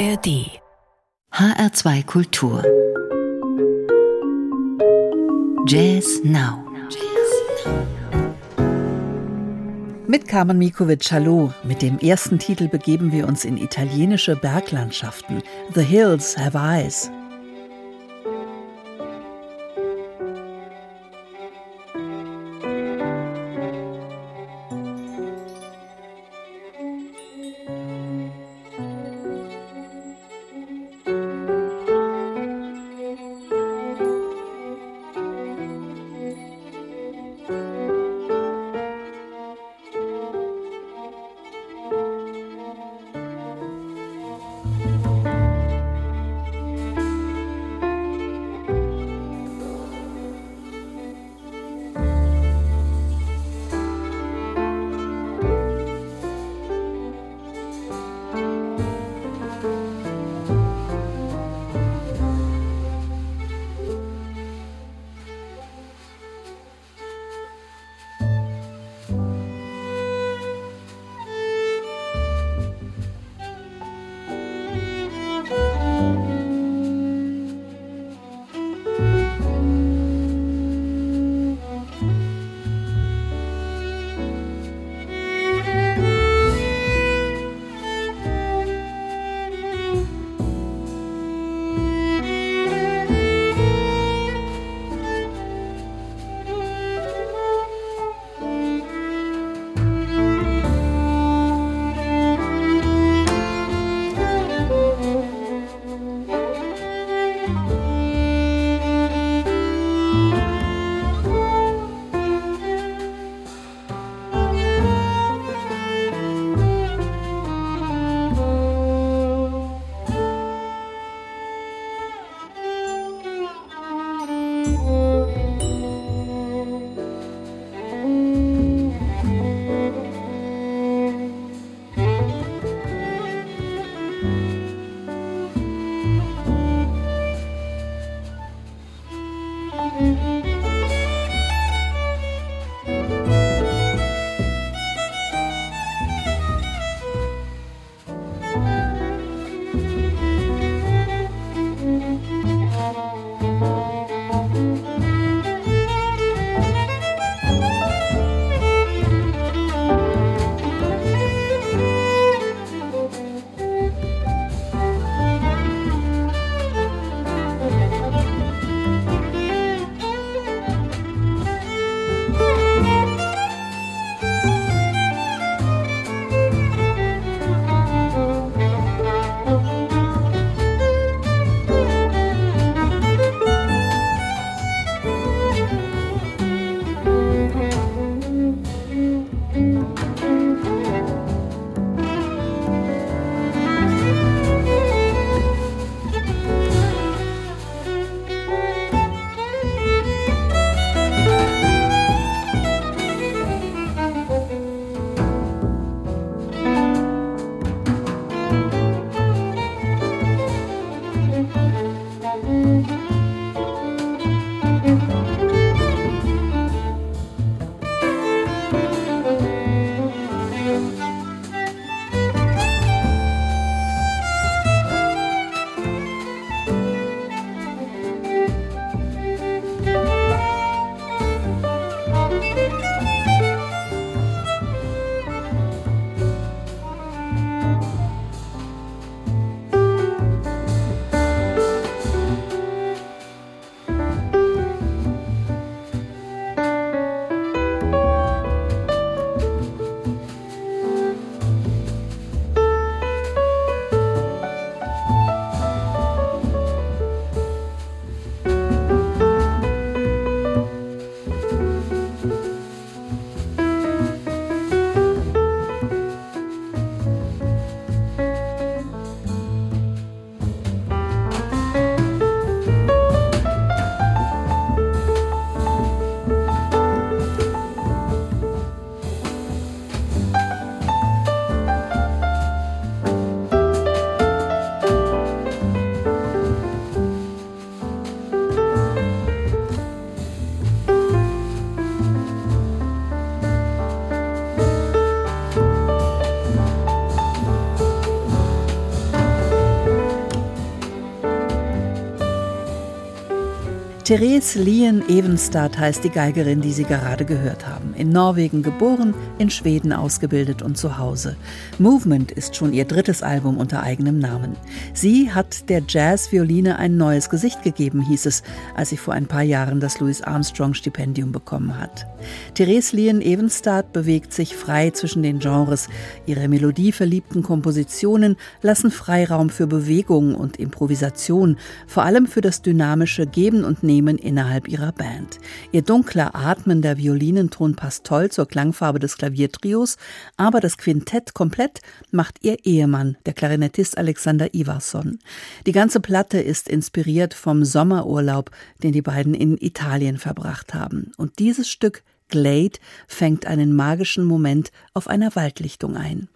ARD HR2 Kultur Jazz Now Mit Carmen Mikovic, hallo. Mit dem ersten Titel begeben wir uns in italienische Berglandschaften. The Hills Have Eyes. Therese Lien Evenstad heißt die Geigerin, die Sie gerade gehört haben. In Norwegen geboren, in Schweden ausgebildet und zu Hause. Movement ist schon ihr drittes Album unter eigenem Namen. Sie hat der Jazzvioline ein neues Gesicht gegeben, hieß es, als sie vor ein paar Jahren das Louis Armstrong Stipendium bekommen hat. Therese Lien Evenstad bewegt sich frei zwischen den Genres. Ihre melodieverliebten Kompositionen lassen Freiraum für Bewegung und Improvisation, vor allem für das dynamische Geben und Nehmen Themen innerhalb ihrer Band. Ihr dunkler, atmender Violinenton passt toll zur Klangfarbe des Klaviertrios, aber das Quintett komplett macht ihr Ehemann, der Klarinettist Alexander Ivarsson. Die ganze Platte ist inspiriert vom Sommerurlaub, den die beiden in Italien verbracht haben. Und dieses Stück Glade fängt einen magischen Moment auf einer Waldlichtung ein.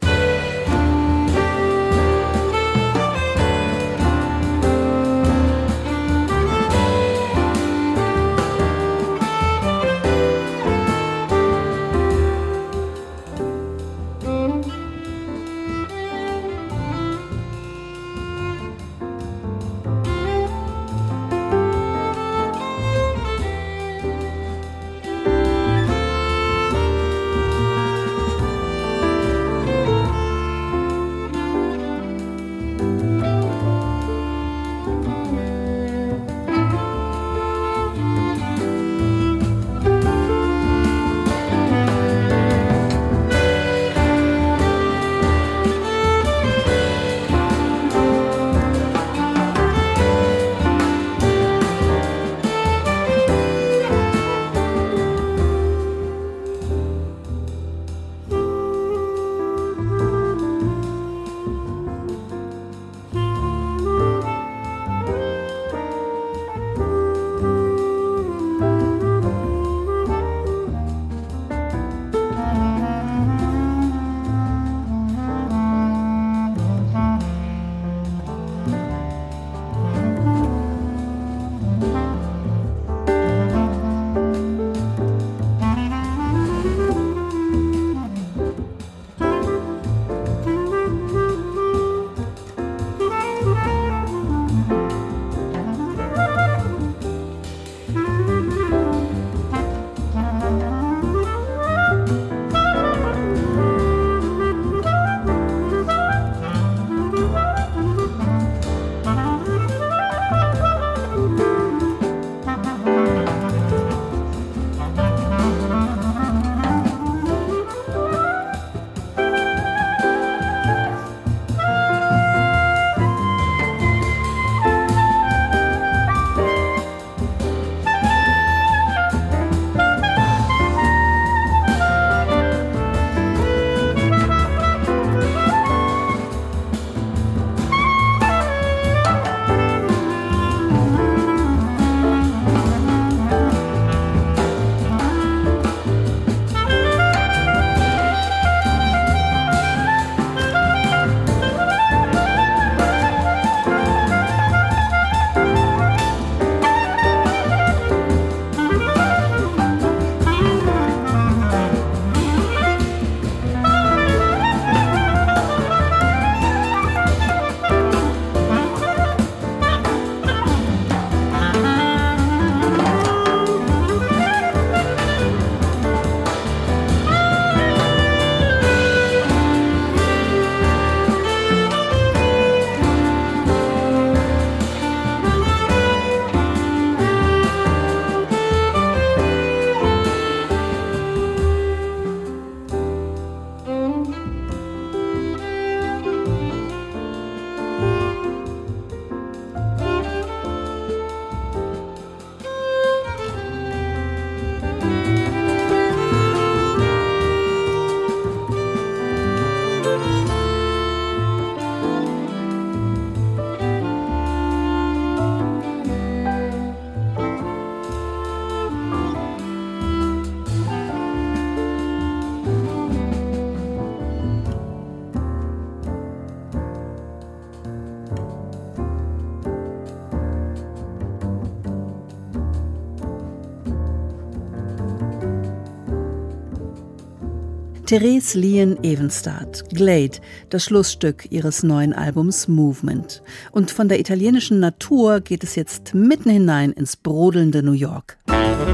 Therese Lien Evenstad, Glade, das Schlussstück ihres neuen Albums Movement. Und von der italienischen Natur geht es jetzt mitten hinein ins brodelnde New York. Musik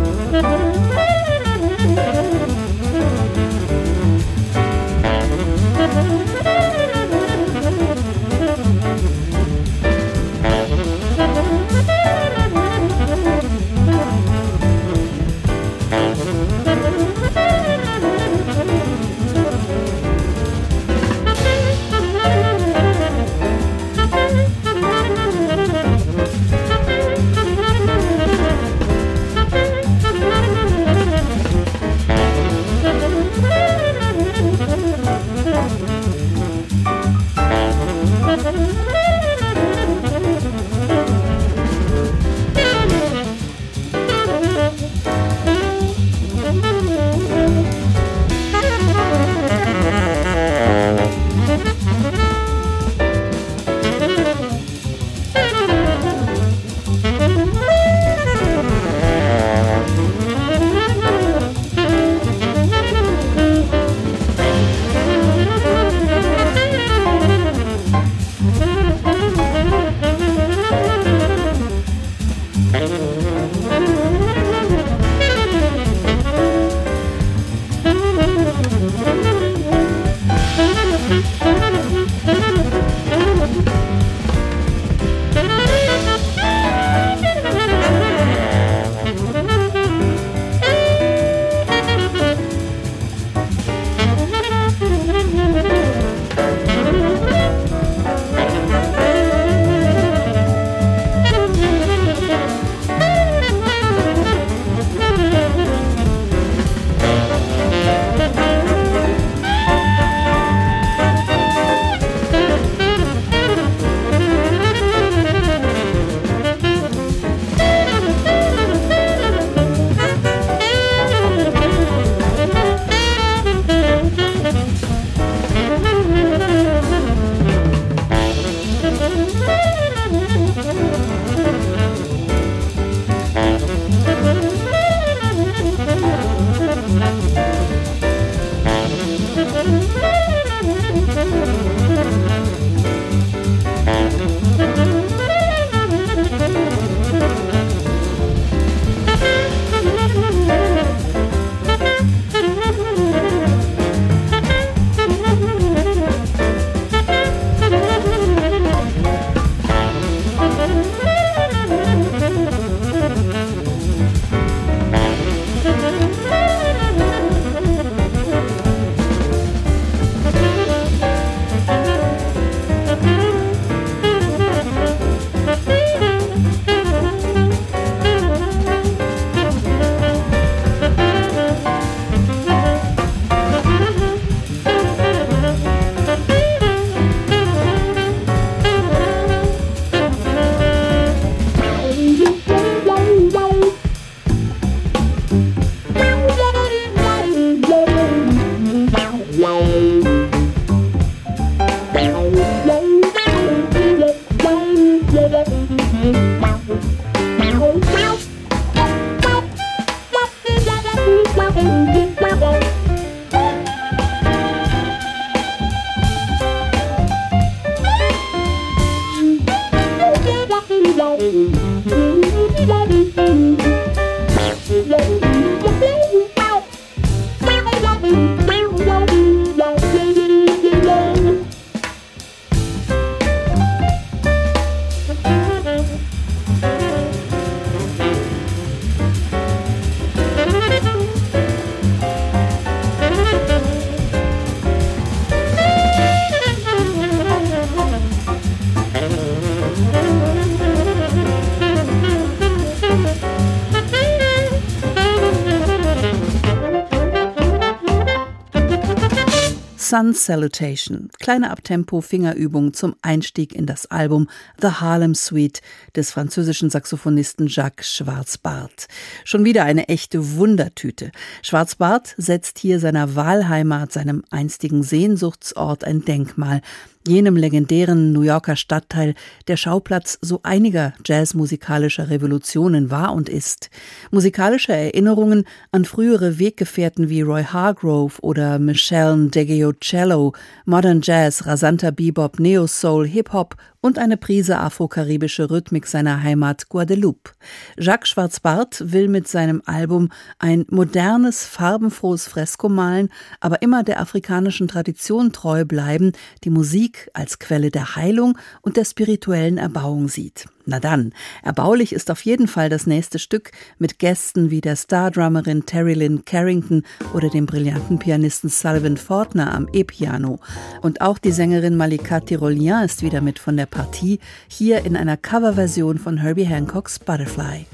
Sun Salutation, kleine Abtempo-Fingerübung zum Einstieg in das Album The Harlem Suite des französischen Saxophonisten Jacques Schwarzbart. Schon wieder eine echte Wundertüte. Schwarzbart setzt hier seiner Wahlheimat, seinem einstigen Sehnsuchtsort ein Denkmal jenem legendären New Yorker Stadtteil, der Schauplatz so einiger jazzmusikalischer Revolutionen war und ist. Musikalische Erinnerungen an frühere Weggefährten wie Roy Hargrove oder Michelle Deggiocello, Modern Jazz, rasanter Bebop, Neo Soul, Hip-Hop und eine Prise afrokaribische Rhythmik seiner Heimat Guadeloupe. Jacques Schwarzbart will mit seinem Album ein modernes, farbenfrohes Fresko malen, aber immer der afrikanischen Tradition treu bleiben, die Musik als Quelle der Heilung und der spirituellen Erbauung sieht. Na dann, erbaulich ist auf jeden Fall das nächste Stück mit Gästen wie der Stardrummerin Terry Lynn Carrington oder dem brillanten Pianisten Sullivan Fortner am E-Piano. Und auch die Sängerin Malika Tirolien ist wieder mit von der Partie, hier in einer Coverversion von Herbie Hancocks Butterfly.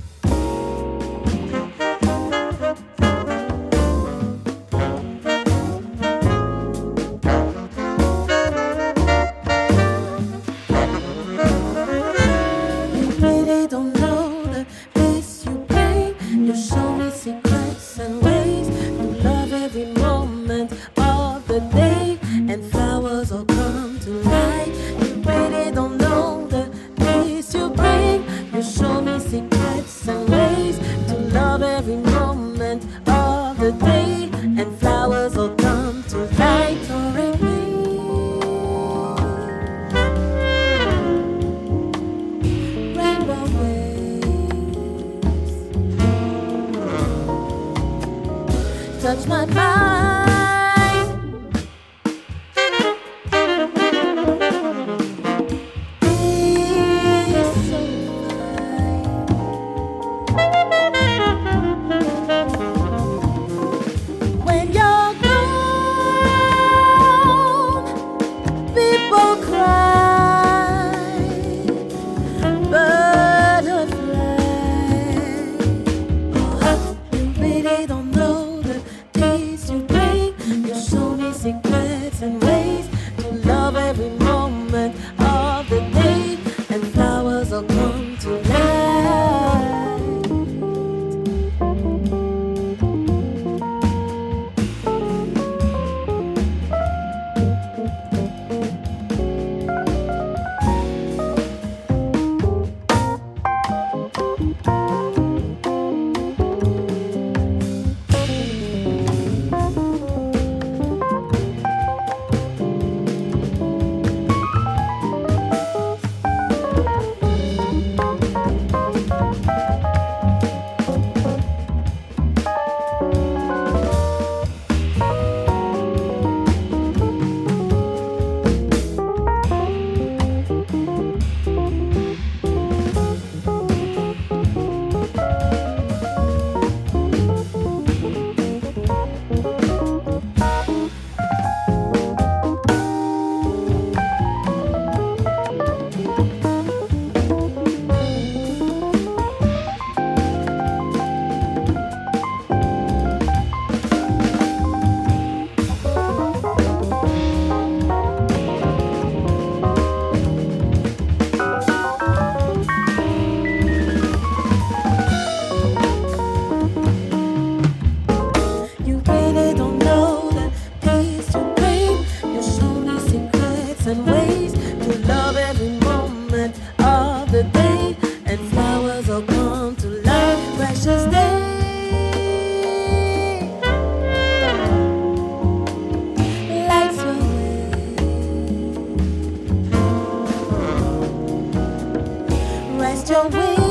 your wings.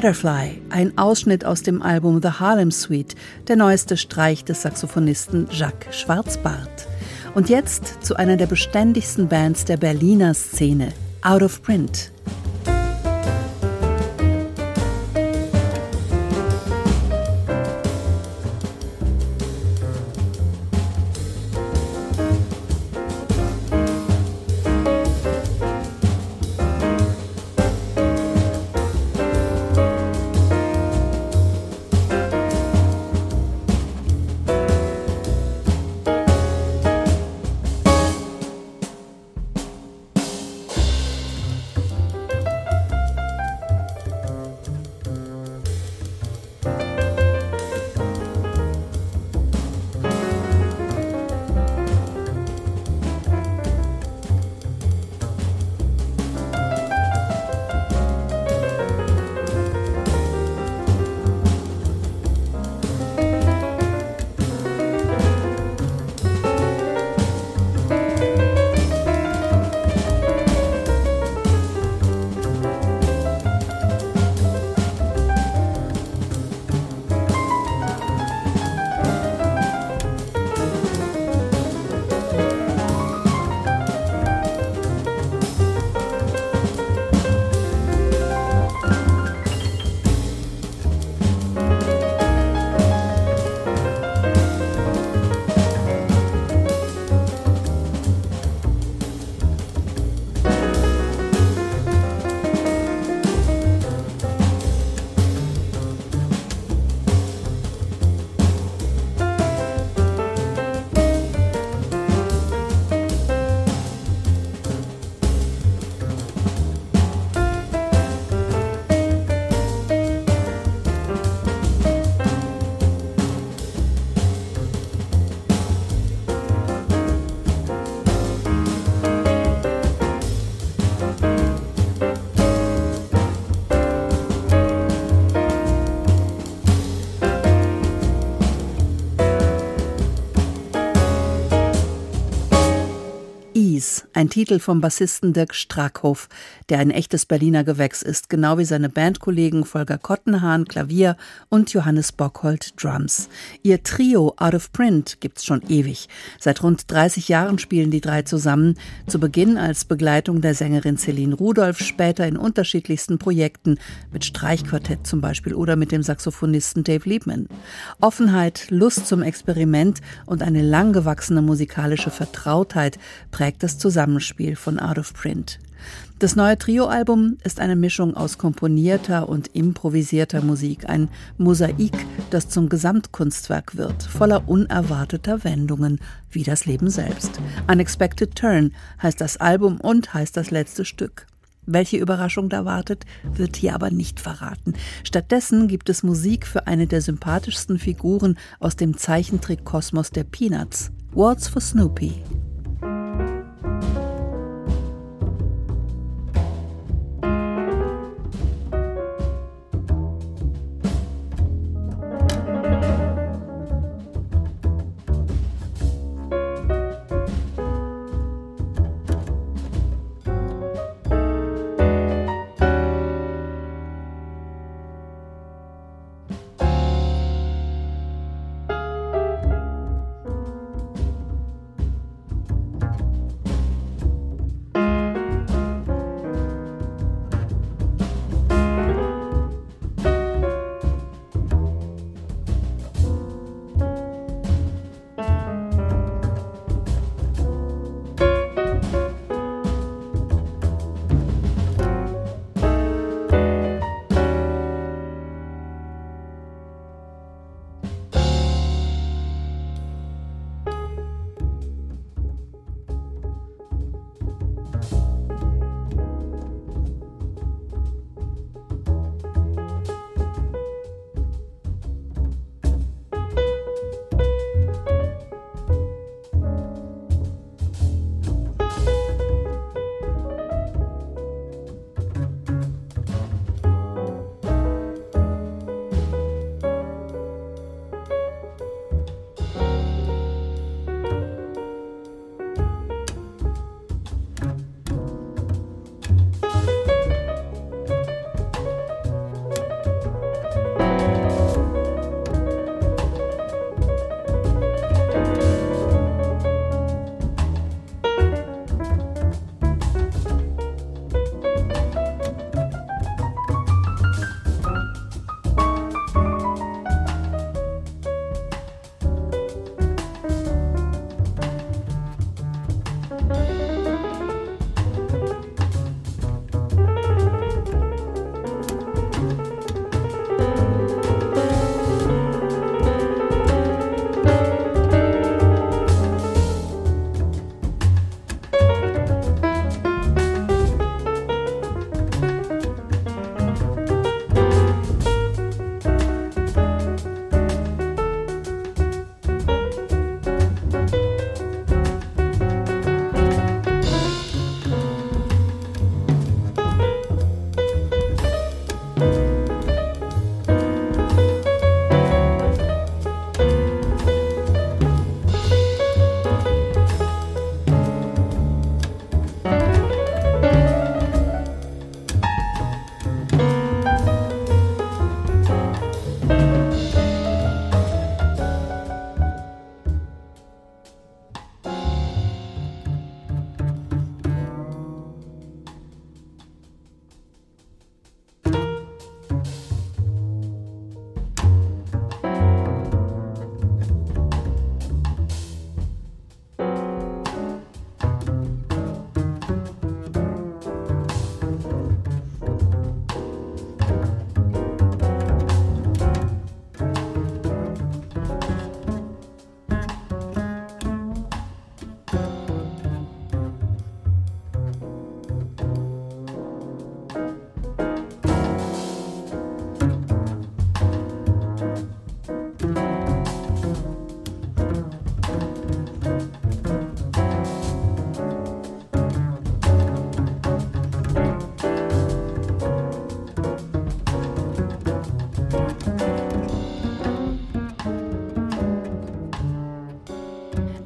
Butterfly, ein Ausschnitt aus dem Album The Harlem Suite, der neueste Streich des Saxophonisten Jacques Schwarzbart. Und jetzt zu einer der beständigsten Bands der Berliner Szene, Out of Print. Ein Titel vom Bassisten Dirk Strackhoff, der ein echtes Berliner Gewächs ist, genau wie seine Bandkollegen Volker Kottenhahn Klavier und Johannes Bockhold Drums. Ihr Trio Out of Print gibt's schon ewig. Seit rund 30 Jahren spielen die drei zusammen, zu Beginn als Begleitung der Sängerin Celine Rudolph, später in unterschiedlichsten Projekten, mit Streichquartett zum Beispiel oder mit dem Saxophonisten Dave Liebman. Offenheit, Lust zum Experiment und eine langgewachsene musikalische Vertrautheit prägt das Zusammenspiel Zusammenspiel von Out of Print. Das neue Trio-Album ist eine Mischung aus komponierter und improvisierter Musik, ein Mosaik, das zum Gesamtkunstwerk wird, voller unerwarteter Wendungen, wie das Leben selbst. Unexpected Turn heißt das Album und heißt das letzte Stück. Welche Überraschung da wartet, wird hier aber nicht verraten. Stattdessen gibt es Musik für eine der sympathischsten Figuren aus dem Zeichentrick-Kosmos der Peanuts, Waltz for Snoopy.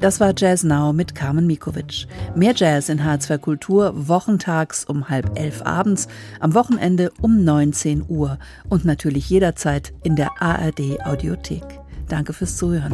Das war Jazz Now mit Carmen Mikovic. Mehr Jazz in H2 Kultur wochentags um halb elf abends, am Wochenende um 19 Uhr und natürlich jederzeit in der ARD Audiothek. Danke fürs Zuhören.